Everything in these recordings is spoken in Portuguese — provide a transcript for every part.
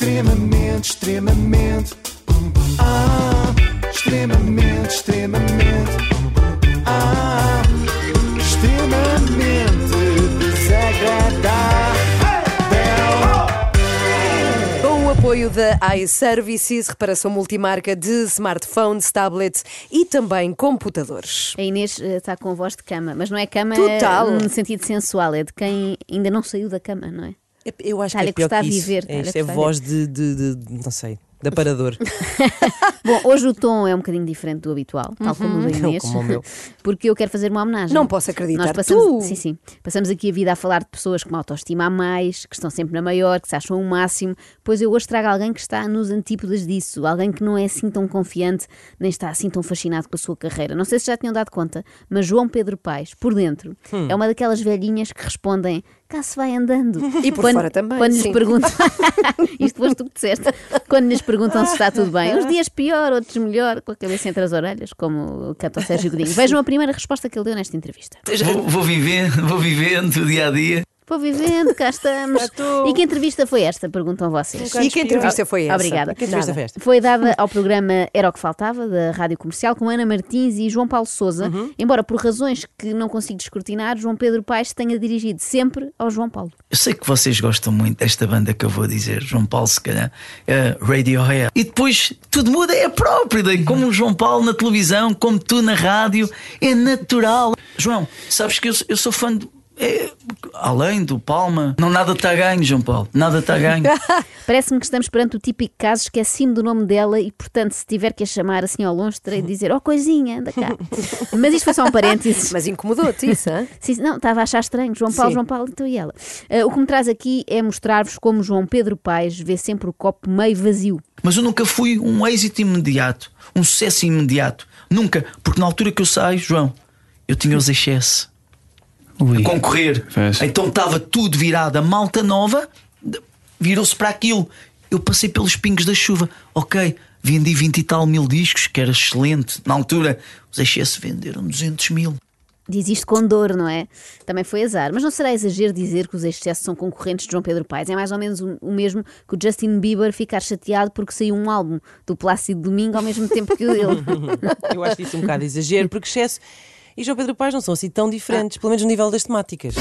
Extremamente, extremamente. Ah, extremamente, extremamente. Ah, extremamente desagradável. Com o apoio da iServices, reparação multimarca de smartphones, tablets e também computadores. A Inês eh, está com voz de cama, mas não é cama Total. no sentido sensual, é de quem ainda não saiu da cama, não é? Eu acho que é pior que isso. viver, É, isto a é voz de, de, de- não sei, de aparador. Bom, hoje o tom é um bocadinho diferente do habitual, tal como o da Inês, Como o meu. porque eu quero fazer uma homenagem. Não posso acreditar. Nós passamos, Tu? sim, sim. Passamos aqui a vida a falar de pessoas com autoestima a mais, que estão sempre na maior, que se acham o máximo, pois eu hoje trago alguém que está nos antípodas disso, alguém que não é assim tão confiante, nem está assim tão fascinado com a sua carreira. Não sei se já tinham dado conta, mas João Pedro Paes, por dentro, Hum. é uma daquelas velhinhas que respondem cá se vai andando. E por fora também, Quando sim. lhes perguntam, isto foste tu que disseste, quando lhes perguntam se está tudo bem, uns dias pior, outros melhor, com a cabeça entre as orelhas, como canta o Sérgio Godinho. Vejam a primeira resposta que ele deu nesta entrevista. Vou, vou vivendo, vou vivendo o dia a dia. Vou vivendo, cá estamos. E que entrevista foi esta? Perguntam vocês. E que entrevista foi essa? Obrigada. Que entrevista foi esta? Foi dada ao programa Era o que Faltava, da Rádio Comercial, com Ana Martins e João Paulo Souza. Uhum. Embora por razões que não consigo descortinar, João Pedro Paes tenha dirigido sempre ao João Paulo. Eu sei que vocês gostam muito desta banda que eu vou dizer, João Paulo, se calhar, é Radiohead. E depois tudo muda, é próprio, daí, como o João Paulo na televisão, como tu na rádio, é natural. João, sabes que eu, eu sou fã de. É, além do Palma, não nada está a ganho, João Paulo, nada está a ganho. Parece-me que estamos perante o típico caso, esqueci-me do nome dela e, portanto, se tiver que a chamar assim ao longe, terei de dizer: Oh, coisinha, anda cá. Mas isto foi só um parênteses. Mas incomodou-te isso, hã? Sim, não, estava a achar estranho. João Paulo, Sim. João Paulo, então e ela? Ah, o que me traz aqui é mostrar-vos como João Pedro Paes vê sempre o copo meio vazio. Mas eu nunca fui um êxito imediato, um sucesso imediato. Nunca, porque na altura que eu saio, João, eu tinha os excessos. A concorrer. Então estava tudo virado. A malta nova virou-se para aquilo. Eu passei pelos pingos da chuva. Ok, vendi 20 e tal mil discos, que era excelente. Na altura, os excessos venderam 200 mil. Diz isto com dor, não é? Também foi azar. Mas não será exagero dizer que os excessos são concorrentes de João Pedro Paes. É mais ou menos o, o mesmo que o Justin Bieber ficar chateado porque saiu um álbum do Plácido Domingo ao mesmo tempo que o dele. Eu acho isso um bocado exagero, porque excesso e João Pedro Paes não são assim tão diferentes, pelo menos no nível das temáticas. Cá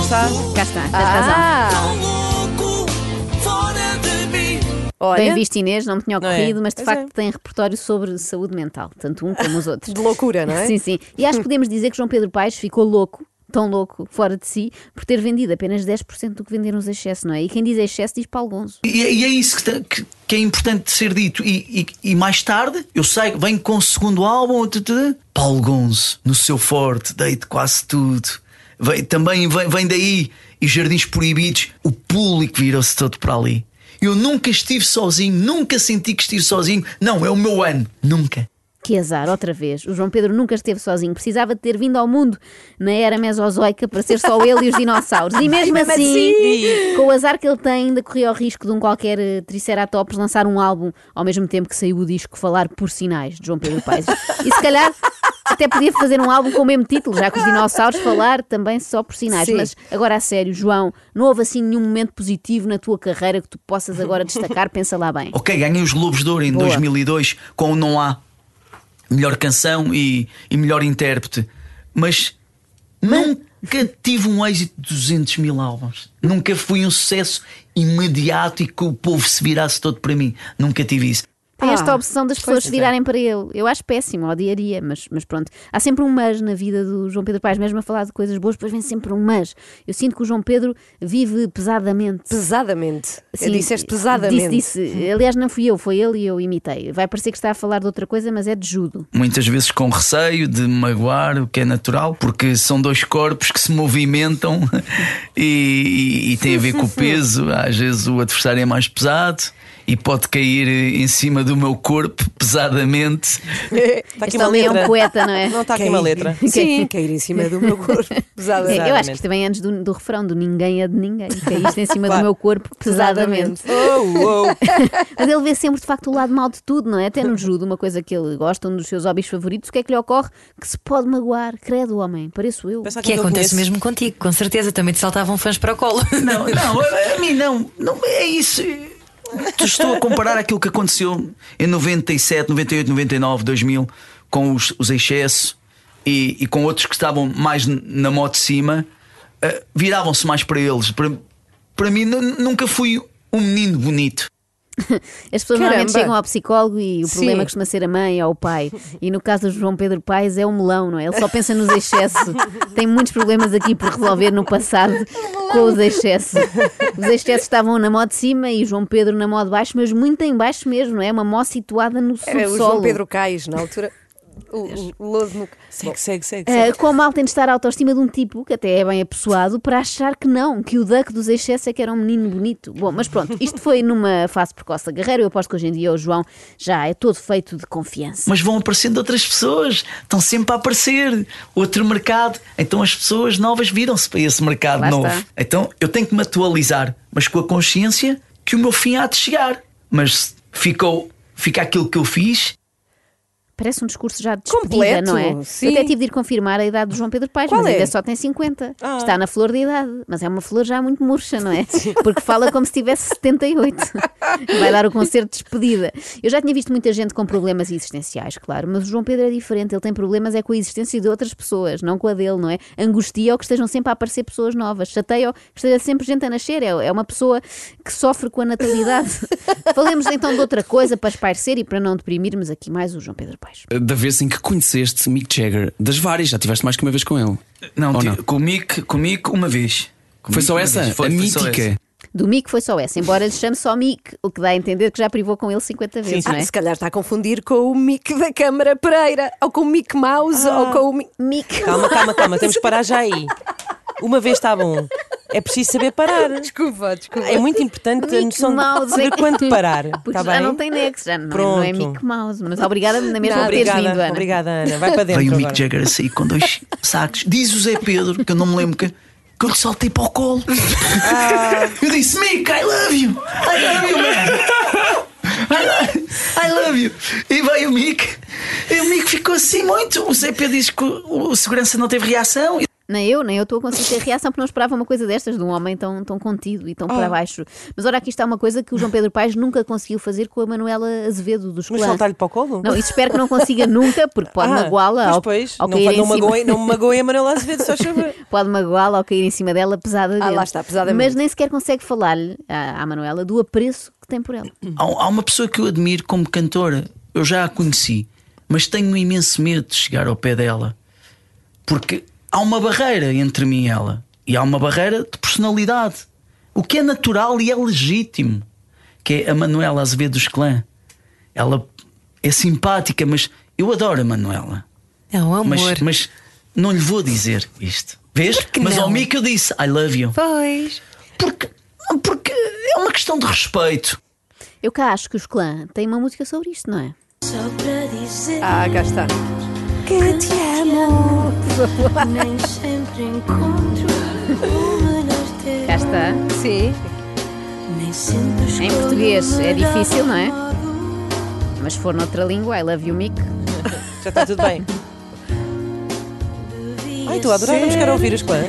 está. Cá está, tens razão. Olha, Bem visto, Inês, não me tinha é? ocorrido, mas de Pois facto é. tem repertório sobre saúde mental, tanto um como os outros. de loucura, não é? Sim, sim. E acho que podemos dizer que João Pedro Paes ficou louco, tão louco, fora de si, por ter vendido apenas 10% do que venderam os excessos, não é? E quem diz excesso diz Paulo Gonzo. E, e é isso que, que- que é importante ser dito. E, e- e mais tarde, eu sei, venho com o segundo álbum. Paulo Gonzo, no seu forte, deito quase tudo. Vem, também vem, vem daí. E Jardins Proibidos, o público virou-se todo para ali. Eu nunca estive sozinho, nunca senti que estive sozinho. Não, é o meu ano. Nunca. Que azar, outra vez. O João Pedro nunca esteve sozinho. Precisava de ter vindo ao mundo na era mesozoica para ser só ele e os dinossauros. E mesmo assim, assim. com o azar que ele tem, ainda corria o risco de um qualquer eh, Triceratops lançar um álbum ao mesmo tempo que saiu o disco Falar por Sinais, de João Pedro Paes. E se calhar até podia fazer um álbum com o mesmo título, já que os dinossauros falar também só por sinais. Sim. Mas agora a sério, João, não houve assim nenhum momento positivo na tua carreira que tu possas agora destacar? Pensa lá bem. Ok, ganhei os Globos de Ouro em Boa. 2002 com o Não Há. Melhor canção e, e melhor intérprete. Mas nunca tive um êxito de 200 mil álbuns. Nunca fui um sucesso imediato e que o povo se virasse todo para mim. Nunca tive isso. Tem esta Ah, opção das pessoas se pois é. virarem para ele. Eu acho péssimo, odiaria, mas, mas pronto. Há sempre um mas na vida do João Pedro Paes, mesmo a falar de coisas boas, depois vem sempre um mas. Eu sinto que o João Pedro vive pesadamente. Pesadamente. Sim, Disseste pesadamente. Disse, disse. Aliás, não fui eu, foi ele e eu imitei. Vai parecer que está a falar de outra coisa, mas é de judo. Muitas vezes com receio de magoar, o que é natural, porque são dois corpos que se movimentam e, e, e tem a ver com o peso. Às vezes o adversário é mais pesado e pode cair em cima do meu corpo pesadamente. Está aqui Este uma homem é letra. um poeta, não é? Não está aqui uma letra. Sim, cair em cima do meu corpo. É, eu acho que isto também é antes do, do refrão do ninguém é de ninguém. Caíste em cima do meu corpo pesadamente. Oh, oh. Mas ele vê sempre de facto o lado mau de tudo, não é? Até no judo, uma coisa que ele gosta, um dos seus hobbies favoritos, o que é que lhe ocorre? Que se pode magoar. Credo, homem, pareço eu. Pensa Que eu acontece conheço. mesmo contigo, com certeza. Também te saltavam fãs para o colo. Não, não, a, a mim não, não é isso. Estou a comparar aquilo que aconteceu em 97, 98, 99, 2000 com os, os excesso e, e com outros que estavam mais na moto de cima, eh, viravam-se mais para eles. Para, para mim, nu- nunca fui um menino bonito. As pessoas Caramba. normalmente chegam ao psicólogo e o Sim. problema costuma ser a mãe ou o pai. E no caso do João Pedro Paes é o melão, não é? Ele só pensa nos excessos. Tem muitos problemas aqui por resolver no passado com os excessos. Os excessos estavam na moda de cima e João Pedro na moda de baixo, mas muito em baixo mesmo, não é? Uma mó situada no Era o subsolo. João Pedro Cais, na altura. O, o lodo no. Segue, segue, segue. Ah, segue. com mal tem de estar a autoestima de um tipo que até é bem apessoado para achar que não, que o duck dos excessos é que era um menino bonito. Bom, mas pronto, isto foi numa fase precoce da carreira. Eu aposto que hoje em dia o João já é todo feito de confiança. Mas vão aparecendo outras pessoas, estão sempre a aparecer. Outro mercado. Então as pessoas novas viram-se para esse mercado Lá novo. está. Então eu tenho que me atualizar, mas com a consciência que o meu fim há de chegar. Mas ficou, fica aquilo que eu fiz. Parece um discurso já de despedida, Completo, não é? sim. Eu até tive de ir confirmar a idade do João Pedro Paes, Qual mas é? ainda só tem 50. Ah. Está na flor da idade, mas é uma flor já muito murcha, não é? Porque fala como se tivesse 78. Vai dar o concerto de despedida. Eu já tinha visto muita gente com problemas existenciais, claro, mas o João Pedro é diferente. Ele tem problemas é com a existência de outras pessoas, não com a dele, não é? Angustia-o que estejam sempre a aparecer pessoas novas. Chateia-o que esteja sempre gente a nascer. É, é uma pessoa que sofre com a natalidade. Falemos então de outra coisa para espairecer e para não deprimirmos aqui mais o João Pedro Paes. Da vez em que conheceste Mick Jagger, das várias, já tiveste mais que uma vez com ele. Não, Ou ti- não? comigo, comigo uma vez. Foi Comigo só uma essa? vez. Foi- a foi só mítica. essa. Do Mick foi só essa, embora lhe chame só Mick, o que dá a entender que já privou com ele 50 vezes, não Ah, é? se calhar está a confundir com o Mick da Câmara Pereira, ou com o Mick Mouse, ou com o Mick. Mick. Calma, calma, calma. Temos que parar já aí. Uma vez está bom. É preciso saber parar. Desculpa, desculpa. É muito importante a Mickey noção Mouse. de saber quando parar. Porque Está já bem? não tem nexo, já não, é- não é Pronto. Mick Mouse. Mas obrigada na mesma por teres Obrigada, vindo, Ana. obrigada, Ana. Vai para dentro. Veio o Mick. Jagger a sair com dois sacos. Diz o Zé Pedro, que eu não me lembro que, que eu lhe saltei para o colo. Eu disse: Mick, I love you! I love you, man! I love, you! E veio o Mick. E o Mick ficou assim muito. O Zé Pedro diz que o segurança não teve reação. Nem eu, nem eu estou a conseguir ter reação porque não esperava uma coisa destas de um homem tão, tão contido e tão Ah. para baixo. Mas ora, aqui está uma coisa que o João Pedro Paes nunca conseguiu fazer com a Manuela Azevedo dos Mas saltar-lhe para o colo? Não, isso espero que não consiga nunca, porque pode Ah, magoá-la ao, pois. ao não, cair não, cima. magoe, não me magoe a Manuela Azevedo, só chover. Pode magoá-la ao cair em cima dela pesadamente. Ah, lá está, pesadamente. Mas nem sequer consegue falar-lhe à, à Manuela do apreço que tem por ela. Há, há uma pessoa que eu admiro como cantora. Eu já a conheci, mas tenho um imenso medo de chegar ao pé dela. Porque há uma barreira entre mim e ela. E há uma barreira de personalidade. O que é natural e é legítimo. Que é a Manuela Azevedo dos Clã. Ela é simpática, mas eu adoro a Manuela. É um amor. Mas, mas não lhe vou dizer isto. Vês? Mas não? ao Mico eu disse I love you. Pois. Porque, porque é uma questão de respeito. Eu cá acho que os clã têm uma música sobre isto, não é? Ah, cá está. Que te amo. Nem sempre encontro teu. Cá está. Sim. Em português é difícil, não é? Mas se for noutra língua, I love you, Mick. Já está tudo bem. Ai, estou a adorar, vamos querer ouvir as coisas.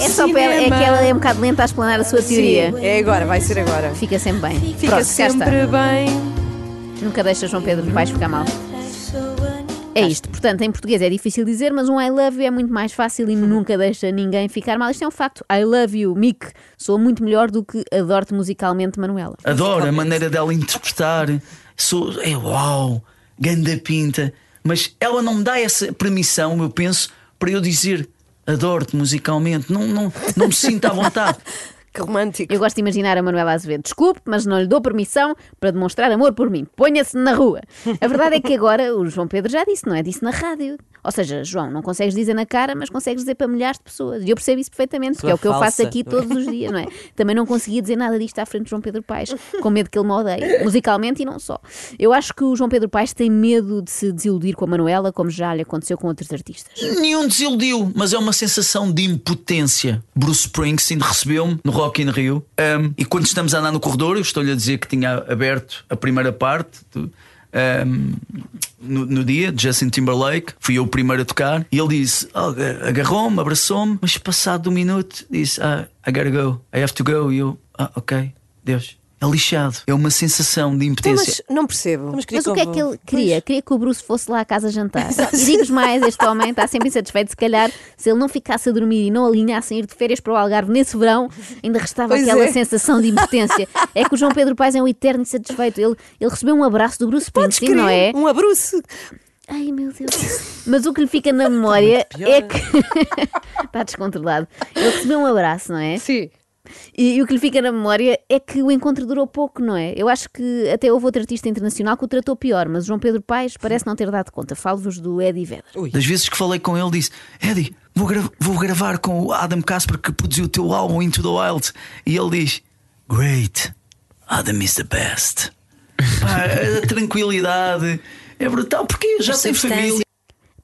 É só para ela, é que ela é um bocado lenta a explanar a sua teoria. Sim, é agora, vai ser agora. Fica sempre bem. Fica Pronto, cá sempre bem. Nunca deixa João Pedro Paes ficar mal. É isto, portanto, em português é difícil dizer, mas um I love you é muito mais fácil e nunca deixa ninguém ficar mal. Isto é um facto. I love you, Mick, sou muito melhor do que adoro-te musicalmente, Manuela. Adoro a maneira dela interpretar. Sou, é uau, ganda pinta. Mas ela não me dá essa permissão, eu penso, para eu dizer adoro-te musicalmente. Não, não, não me sinto à vontade. Que romântico. Eu gosto de imaginar a Manuela Azevedo. Desculpe, mas não lhe dou permissão para demonstrar amor por mim. Ponha-se na rua. A verdade é que agora o João Pedro já disse, não é? Disse na rádio. Ou seja, João, não consegues dizer na cara, mas consegues dizer para milhares de pessoas. E eu percebo isso perfeitamente, porque Sua é o que eu faço falsa, aqui todos os dias, não é? Também não conseguia dizer nada disto à frente de João Pedro Paes, com medo que ele me odeie, musicalmente e não só. Eu acho que o João Pedro Paes tem medo de se desiludir com a Manuela, como já lhe aconteceu com outros artistas. Nenhum desiludiu, mas é uma sensação de impotência. Bruce Springsteen recebeu-me no Rock in Rio um, e quando estamos a andar no corredor, eu estou-lhe a dizer que tinha aberto a primeira parte do- um, no, no dia Justin Timberlake, fui eu o primeiro a tocar e ele disse: oh, agarrou-me, abraçou-me, mas passado um minuto disse: ah, I gotta go, I have to go. E eu, ah, ok, Deus. É lixado, é uma sensação de Então, impotência. mas não percebo. Mas, Mas o que é que ele queria? Queria que o Bruce fosse lá à casa jantar. E digo-vos mais, este homem está sempre insatisfeito. Se calhar, se ele não ficasse a dormir e não alinhasse em ir de férias para o Algarve nesse verão, ainda restava Pois aquela é. sensação de impotência. É que o João Pedro Paes é um eterno insatisfeito. Ele, ele recebeu um abraço do Bruce Springsteen, não é? um abraço. Ai meu Deus. Mas o que lhe fica na memória é que. está descontrolado. Ele recebeu um abraço, não é? Sim. E, e o que lhe fica na memória é que o encontro durou pouco, não é? Eu acho que até houve outro artista internacional que o tratou pior, mas o João Pedro Paes parece não ter dado conta. Falo-vos do Eddie Vedder. Das vezes que falei com ele, disse: Eddie, vou, gra- vou gravar com o Adam Casper que produziu o teu álbum Into the Wild. E ele diz: Great, Adam is the best. Pá, a tranquilidade é brutal, porque já tem família.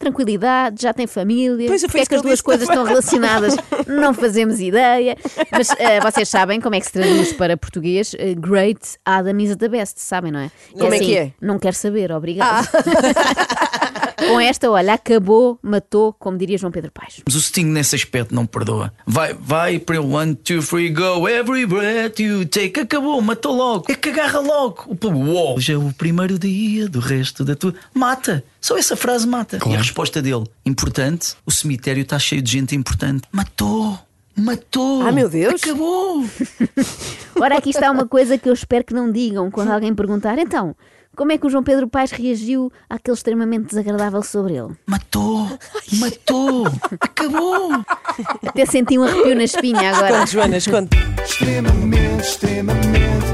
Tranquilidade, já tem família. Pois, Porque é que as duas coisas estão relacionadas? Não fazemos ideia. Mas eh, vocês sabem como é que se traduz para português? Eh, great Adam is the best, sabem, não é? Como é que é? Não quero saber, obrigado. Com esta, olha, acabou, matou, como diria João Pedro Paes. Mas o Sting nesse aspecto não perdoa. Vai, vai para o one, two, three, go. Every breath you take. Acabou, matou logo. É que agarra logo. O povo, uou. Hoje é o primeiro dia do resto da tua. Mata. Só essa frase mata. E a resposta dele, importante: o cemitério está cheio de gente importante. Matou. Matou. Ah, meu Deus. Acabou. Ora, aqui está uma coisa que eu espero que não digam quando alguém perguntar. Então, como é que o João Pedro Paes reagiu àquele extremamente desagradável sobre ele? Matou. Matou. Acabou. Até senti um arrepio na espinha agora. Conte, Joanas, conte. extremamente, extremamente,